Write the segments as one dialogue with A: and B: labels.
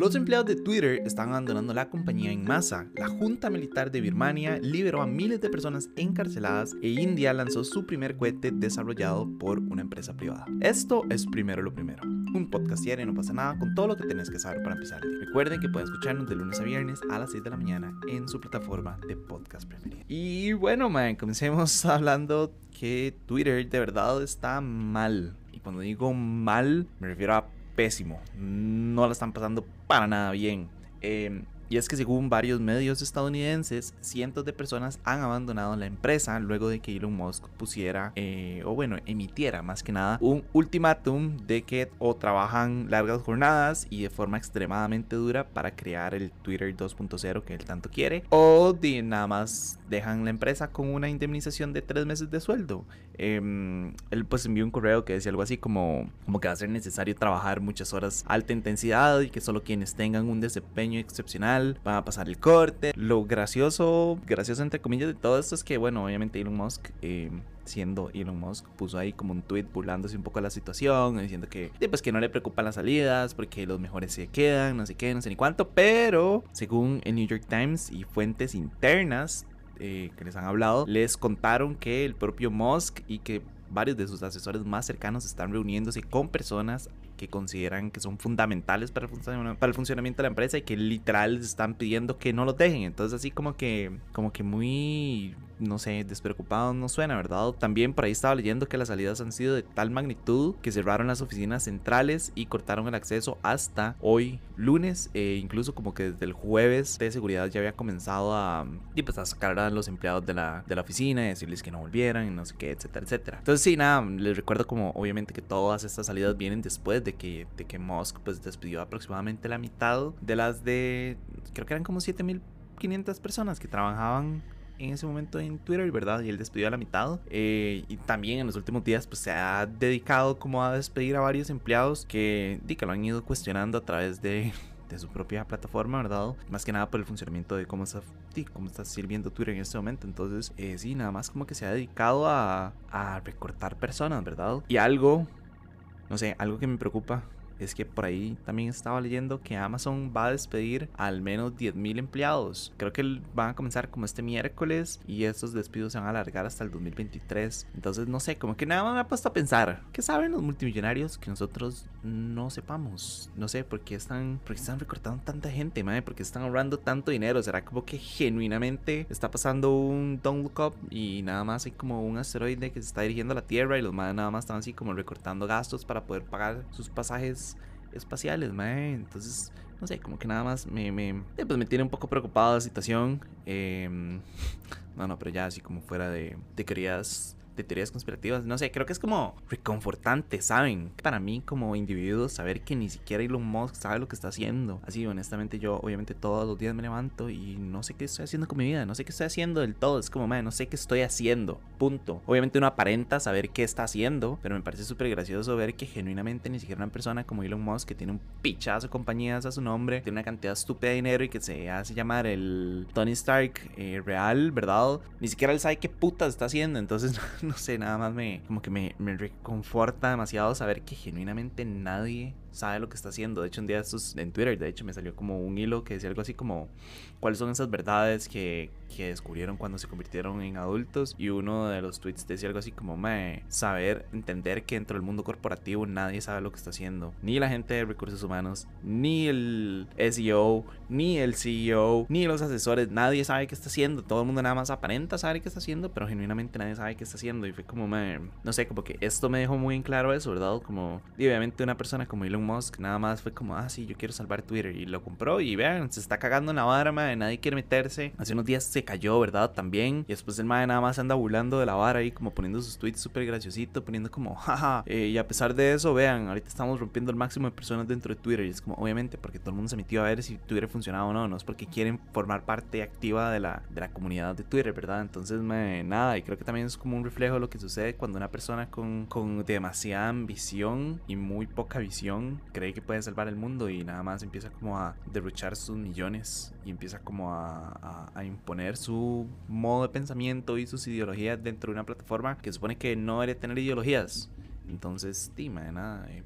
A: Los empleados de Twitter están abandonando la compañía en masa. La Junta Militar de Birmania liberó a miles de personas encarceladas e India lanzó su primer cohete desarrollado por una empresa privada. Esto es primero lo primero. Un podcast no pasa nada con todo lo que tenés que saber para empezar. Recuerden que pueden escucharnos de lunes a viernes a las 6 de la mañana en su plataforma de podcast preferida. Y bueno, man, comencemos hablando que Twitter de verdad está mal. Y cuando digo mal, me refiero a pésimo. No la están pasando para nada bien. Eh, y es que según varios medios estadounidenses, cientos de personas han abandonado la empresa luego de que Elon Musk pusiera, eh, o bueno, emitiera más que nada, un ultimátum de que o trabajan largas jornadas y de forma extremadamente dura para crear el Twitter 2.0 que él tanto quiere, o de nada más dejan la empresa con una indemnización de tres meses de sueldo. Em, él pues envió un correo que decía algo así como, como que va a ser necesario trabajar muchas horas alta intensidad y que solo quienes tengan un desempeño excepcional van a pasar el corte. Lo gracioso, gracioso entre comillas de todo esto es que, bueno, obviamente Elon Musk... Em, siendo Elon Musk, puso ahí como un tweet burlándose un poco de la situación, diciendo que pues que no le preocupan las salidas, porque los mejores se quedan, no sé qué, no sé ni cuánto, pero según el New York Times y fuentes internas eh, que les han hablado, les contaron que el propio Musk y que varios de sus asesores más cercanos están reuniéndose con personas que consideran que son fundamentales para el, funcionamiento de la empresa y que literal están pidiendo que no los dejen. Entonces así como que, como que muy no sé, despreocupado no suena, ¿verdad? También por ahí estaba leyendo que las salidas han sido de tal magnitud que cerraron las oficinas centrales y cortaron el acceso hasta hoy lunes, e incluso como que desde el jueves de seguridad ya había comenzado a, y pues a sacar a los empleados de la, de la oficina y decirles que no volvieran y no sé qué, etcétera, etcétera. Entonces sí, nada, les recuerdo como obviamente que todas estas salidas vienen después de que, de que Musk pues despidió aproximadamente la mitad de las de, creo que eran como 7500 personas que trabajaban en ese momento en Twitter, ¿verdad? Y él despidió a la mitad. Eh, y también en los últimos días, pues se ha dedicado como a despedir a varios empleados que, que lo han ido cuestionando a través de, de su propia plataforma, ¿verdad? Más que nada por el funcionamiento de cómo está, cómo está sirviendo Twitter en este momento. Entonces, eh, sí, nada más como que se ha dedicado a, a recortar personas, ¿verdad? Y algo, no sé, algo que me preocupa es que por ahí también estaba leyendo que Amazon va a despedir al menos 10.000 empleados. Creo que van a comenzar como este miércoles y estos despidos se van a alargar hasta el 2023. Entonces, no sé, como que nada más me ha puesto a pensar, ¿qué saben los multimillonarios que nosotros no sepamos? No sé, ¿por qué están, por están recortando tanta gente, madre? ¿Por qué están ahorrando tanto dinero? ¿Será como que genuinamente está pasando un Don't Look Up y nada más hay como un asteroide que se está dirigiendo a la Tierra y los madres nada más están así como recortando gastos para poder pagar sus pasajes espaciales, mae. Entonces, no sé, como que nada más me, me, eh, pues me tiene un poco preocupado la situación. Eh, no, no, pero ya así como fuera de, de querías teorías conspirativas. No sé, creo que es como reconfortante, ¿saben? Para mí como individuo saber que ni siquiera Elon Musk sabe lo que está haciendo. Así, honestamente, yo obviamente todos los días me levanto y no sé qué estoy haciendo con mi vida, no sé qué estoy haciendo del todo. Es como, madre, no sé qué estoy haciendo. Punto. Obviamente uno aparenta saber qué está haciendo, pero me parece súper gracioso ver que genuinamente ni siquiera una persona como Elon Musk, que tiene un pichazo de compañías a su nombre, tiene una cantidad estúpida de dinero y que se hace llamar el Tony Stark eh, real, ¿verdad? Ni siquiera él sabe qué puta está haciendo. Entonces, no sé, nada más me como que me, me reconforta demasiado saber que genuinamente nadie sabe lo que está haciendo. De hecho, un día estos en Twitter, de hecho, me salió como un hilo que decía algo así como cuáles son esas verdades que, que descubrieron cuando se convirtieron en adultos. Y uno de los tweets decía algo así como, me saber, entender que dentro del mundo corporativo nadie sabe lo que está haciendo. Ni la gente de recursos humanos, ni el SEO, ni el CEO, ni los asesores. Nadie sabe qué está haciendo. Todo el mundo nada más aparenta saber qué está haciendo, pero genuinamente nadie sabe qué está haciendo. Y fue como, me, no sé, como que esto me dejó muy en claro eso, ¿verdad? Como, y obviamente una persona como Elon Musk nada más fue como, ah, sí, yo quiero salvar Twitter. Y lo compró y vean, se está cagando en la vara, de nadie quiere meterse. Hace unos días se cayó, ¿verdad? También. Y después el madre nada más anda burlando de la vara ahí, como poniendo sus tweets súper graciosito, poniendo como, jaja. Eh, y a pesar de eso, vean, ahorita estamos rompiendo el máximo de personas dentro de Twitter. Y es como, obviamente, porque todo el mundo se metió a ver si Twitter funcionaba o no. No es porque quieren formar parte activa de la, de la comunidad de Twitter, ¿verdad? Entonces, me, nada. Y creo que también es como un reflejo de lo que sucede cuando una persona con, con demasiada ambición y muy poca visión cree que puede salvar el mundo y nada más empieza como a derrochar sus millones y empieza como a, imponer su modo de pensamiento y sus ideologías dentro de una plataforma que supone que no debería tener ideologías. Entonces, dime, nada. Eh,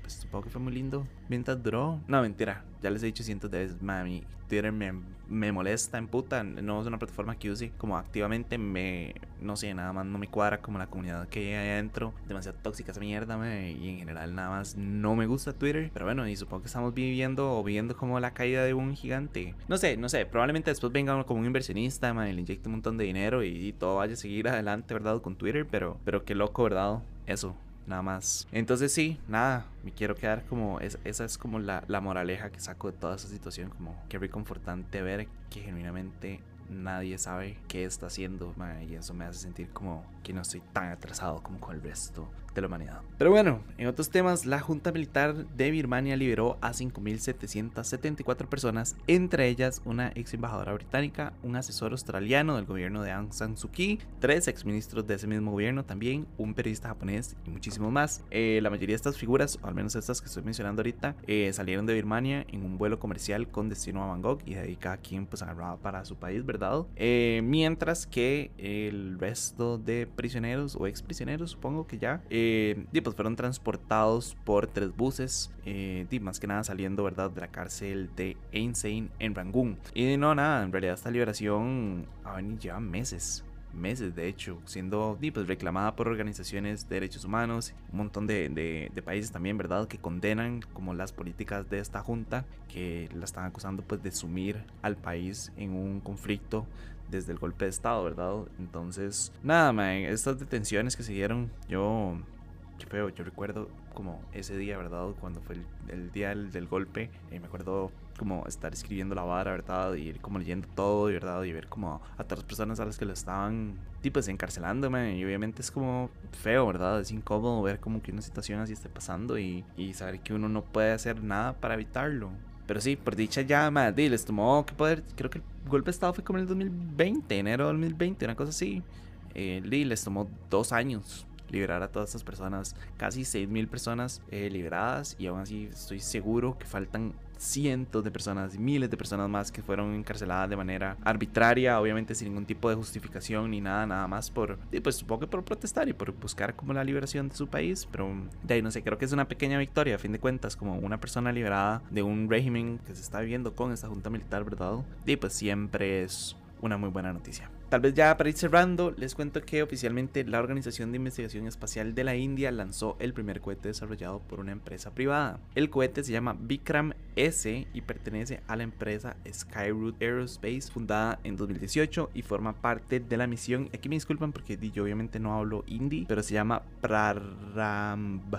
A: pues supongo que fue muy lindo mientras duró. No, mentira, ya les he dicho cientos de veces, mami, Twitter me, me molesta en puta, no es una plataforma que use como activamente, me, no sé, nada más no me cuadra como la comunidad que hay adentro, demasiado tóxica esa mierda, y en general nada más no me gusta Twitter, pero bueno, y supongo que estamos viviendo o viendo como la caída de un gigante. No sé, no sé, probablemente después venga como un inversionista, man, y le inyecte un montón de dinero y, todo vaya a seguir adelante, ¿verdad? Con Twitter, pero, pero qué loco, ¿verdad? Eso, nada más. Entonces sí, nada, me quiero quedar como, esa es como la, la, moraleja que saco de toda esa situación, como qué reconfortante ver que genuinamente nadie sabe qué está haciendo, y eso me hace sentir como que no estoy tan atrasado como con el resto de la humanidad. Pero bueno, en otros temas, la Junta Militar de Birmania liberó a 5.774 personas, entre ellas una ex embajadora británica, un asesor australiano del gobierno de Aung San Suu Kyi, tres ex ministros de ese mismo gobierno también, un periodista japonés y muchísimos más. Eh, la mayoría de estas figuras, o al menos estas que estoy mencionando ahorita, eh, salieron de Birmania en un vuelo comercial con destino a Bangkok y de ahí cada quien pues agarraba para su país, ¿verdad? Eh, mientras que el resto de prisioneros o ex prisioneros, supongo que ya, eh, pues fueron transportados por tres buses, eh, más que nada saliendo, de la cárcel de Einstein en Rangún. Y no, nada, en realidad esta liberación ah, lleva meses meses de hecho, siendo pues, reclamada por organizaciones de derechos humanos, un montón de, de, países también, ¿verdad?, que condenan como las políticas de esta junta, que la están acusando pues de sumir al país en un conflicto desde el golpe de estado, ¿verdad? Entonces, nada, man, estas detenciones que se dieron, yo qué feo, yo recuerdo como ese día, ¿verdad? Cuando fue el, día del, golpe, y me acuerdo como estar escribiendo la vara, ¿verdad? Y ir como leyendo todo, ¿verdad? Y ver como a las personas a las que lo estaban, tipo, encarcelándome. Y obviamente es como feo, ¿verdad? Es incómodo ver como que una situación así esté pasando y, y saber que uno no puede hacer nada para evitarlo. Pero sí, por dicha ya, madre, les tomó que poder, creo que el golpe de estado fue como en el 2020, enero de 2020, una cosa así. Eh, les tomó dos años liberar a todas estas personas, casi 6.000 personas eh, liberadas y aún así estoy seguro que faltan cientos de personas, miles de personas más que fueron encarceladas de manera arbitraria, obviamente sin ningún tipo de justificación ni nada, nada más por, pues supongo que por protestar y por buscar como la liberación de su país, pero de ahí no sé, creo que es una pequeña victoria a fin de cuentas, como una persona liberada de un régimen que se está viviendo con esta junta militar, ¿verdad? Y pues siempre es una muy buena noticia. Tal vez ya para ir cerrando, les cuento que oficialmente la Organización de Investigación Espacial de la India lanzó el primer cohete desarrollado por una empresa privada. El cohete se llama Vikram S y pertenece a la empresa Skyroot Aerospace, fundada en 2018 y forma parte de la misión. Aquí me disculpan porque yo obviamente no hablo hindi, pero se llama Praramb.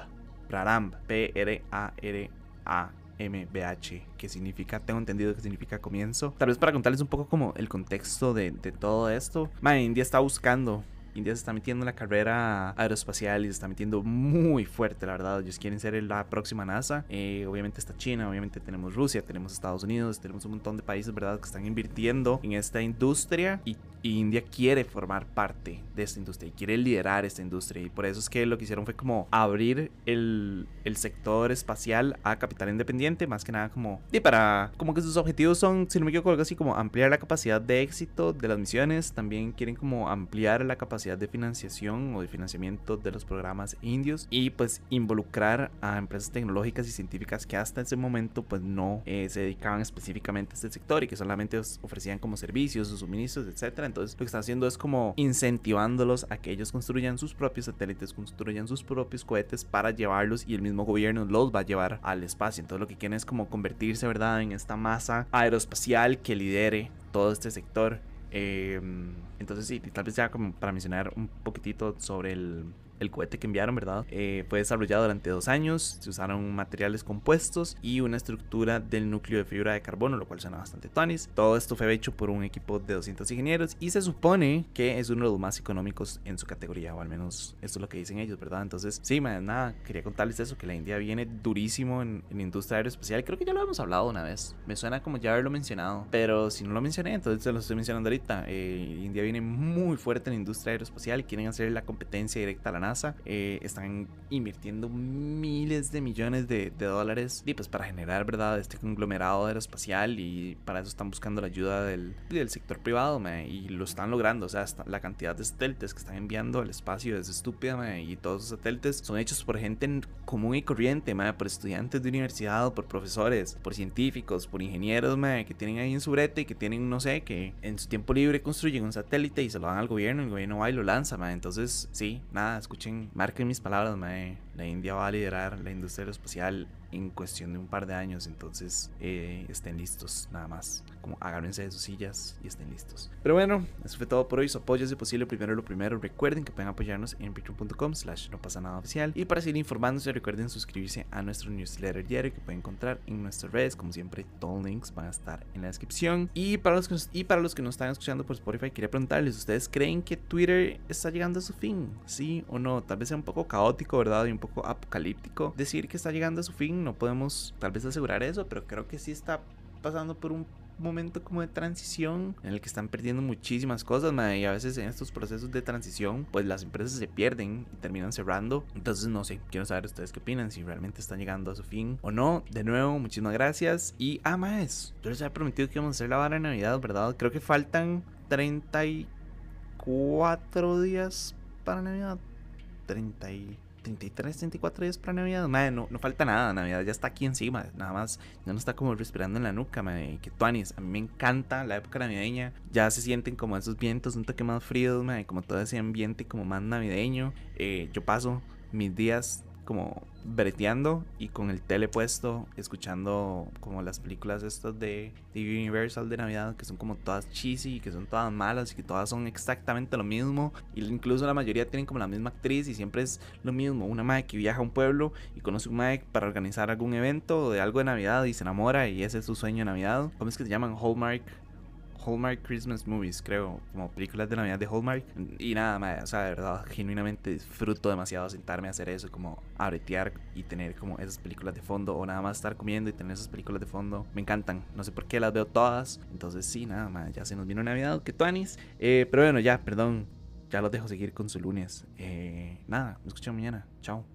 A: Praramb, P-R-A-R-A. MBH, que significa, tengo entendido que significa comienzo. Tal vez para contarles un poco como el contexto de, todo esto. India está buscando India se está metiendo en la carrera aeroespacial y se está metiendo muy fuerte, la verdad. Ellos quieren ser la próxima NASA. Eh, obviamente está China, obviamente tenemos Rusia, tenemos Estados Unidos, tenemos un montón de países, ¿verdad?, que están invirtiendo en esta industria y, India quiere formar parte de esta industria y quiere liderar esta industria. Y por eso es que lo que hicieron fue como abrir el, el sector espacial a capital independiente, más que nada como, y para, como que sus objetivos son, si no me equivoco, algo así como ampliar la capacidad de éxito de las misiones. También quieren como ampliar la capacidad de financiación o de financiamiento de los programas indios y pues involucrar a empresas tecnológicas y científicas que hasta ese momento pues no eh, se dedicaban específicamente a este sector y que solamente ofrecían como servicios o suministros, etcétera. Entonces lo que están haciendo es como incentivándolos a que ellos construyan sus propios satélites, construyan sus propios cohetes para llevarlos y el mismo gobierno los va a llevar al espacio. Entonces lo que quieren es como convertirse, ¿verdad?, en esta masa aeroespacial que lidere todo este sector Em, entonces sí, tal vez ya como para mencionar un poquitito sobre el, el cohete que enviaron, ¿verdad? Eh, fue desarrollado durante dos años, se usaron materiales compuestos y una estructura del núcleo de fibra de carbono, lo cual suena bastante tonis. Todo esto fue hecho por un equipo de 200 ingenieros y se supone que es uno de los más económicos en su categoría, o al menos esto es lo que dicen ellos, ¿verdad? Entonces, sí, nada, quería contarles eso, que la India viene durísimo en, en industria aeroespacial. Creo que ya lo hemos hablado una vez, me suena como ya haberlo mencionado, pero si no lo mencioné, entonces se lo estoy mencionando ahorita. Eh, India viene muy fuerte en la industria aeroespacial, quieren hacer la competencia directa a la NASA, eh, están invirtiendo miles de millones de, dólares y pues para generar, ¿verdad?, este conglomerado aeroespacial y para eso están buscando la ayuda del, del sector privado, y lo están logrando, o sea, la cantidad de satélites que están enviando al espacio es estúpida, y todos los satélites son hechos por gente común y corriente, por estudiantes de universidad, por profesores, por científicos, por ingenieros, que tienen ahí en su brete y que tienen, no sé, que en su tiempo libre construyen un satélite y se lo dan al gobierno, el gobierno va y lo lanza, entonces, sí, nada, escuchen, marquen mis palabras, la India va a liderar la industria aeroespacial en cuestión de un par de años. Entonces eh, estén listos, nada más. Como agárrense de sus sillas y estén listos. Pero bueno, eso fue todo por hoy. Su apoyo es posible. Primero lo primero. Recuerden que pueden apoyarnos en patreon.com slash no pasa nada oficial. Y para seguir informándose, recuerden suscribirse a nuestro newsletter diario que pueden encontrar en nuestras redes. Como siempre, todos los links van a estar en la descripción. Y para los que, y para los que nos están escuchando por Spotify, quería preguntarles, ¿ustedes creen que Twitter está llegando a su fin? ¿Sí o no? Tal vez sea un poco caótico, ¿verdad? Y un poco apocalíptico decir que está llegando a su fin no podemos tal vez asegurar eso, pero creo que sí está pasando por un momento como de transición en el que están perdiendo muchísimas cosas, y a veces en estos procesos de transición, pues las empresas se pierden y terminan cerrando. Entonces, no sé, quiero saber ustedes qué opinan, si realmente están llegando a su fin o no. De nuevo, muchísimas gracias. Y, ah, más, yo les había prometido que íbamos a hacer la vara de Navidad, ¿verdad? Creo que faltan 34 días para Navidad. 30 y 33, 34 días para Navidad. Madre, no, no falta nada. Navidad ya está aquí encima. Nada más ya no está como respirando en la nuca. Madre. Que tuanis. A mí me encanta la época navideña. Ya se sienten como esos vientos un toque más fríos. Madre. Como todo ese ambiente como más navideño. Eh, yo paso mis días como breteando y con el tele puesto, escuchando como las películas estas de, de, Universal de Navidad, que son como todas cheesy, que son todas malas y que todas son exactamente lo mismo. Y incluso la mayoría tienen como la misma actriz y siempre es lo mismo. Una madre que viaja a un pueblo y conoce un madre para organizar algún evento de algo de Navidad y se enamora y ese es su sueño de Navidad. ¿Cómo es que se llaman? Hallmark Hallmark Christmas Movies, creo, como películas de Navidad de Hallmark. Y nada, más, o sea, de verdad, genuinamente disfruto demasiado sentarme a hacer eso, como a y tener como esas películas de fondo, o nada más estar comiendo y tener esas películas de fondo. Me encantan, no sé por qué las veo todas. Entonces, sí, nada, más, ya se nos vino Navidad, que tuanis. Eh, pero bueno, ya, perdón, ya los dejo seguir con su lunes. Eh, nada, me escuchan mañana. Chao.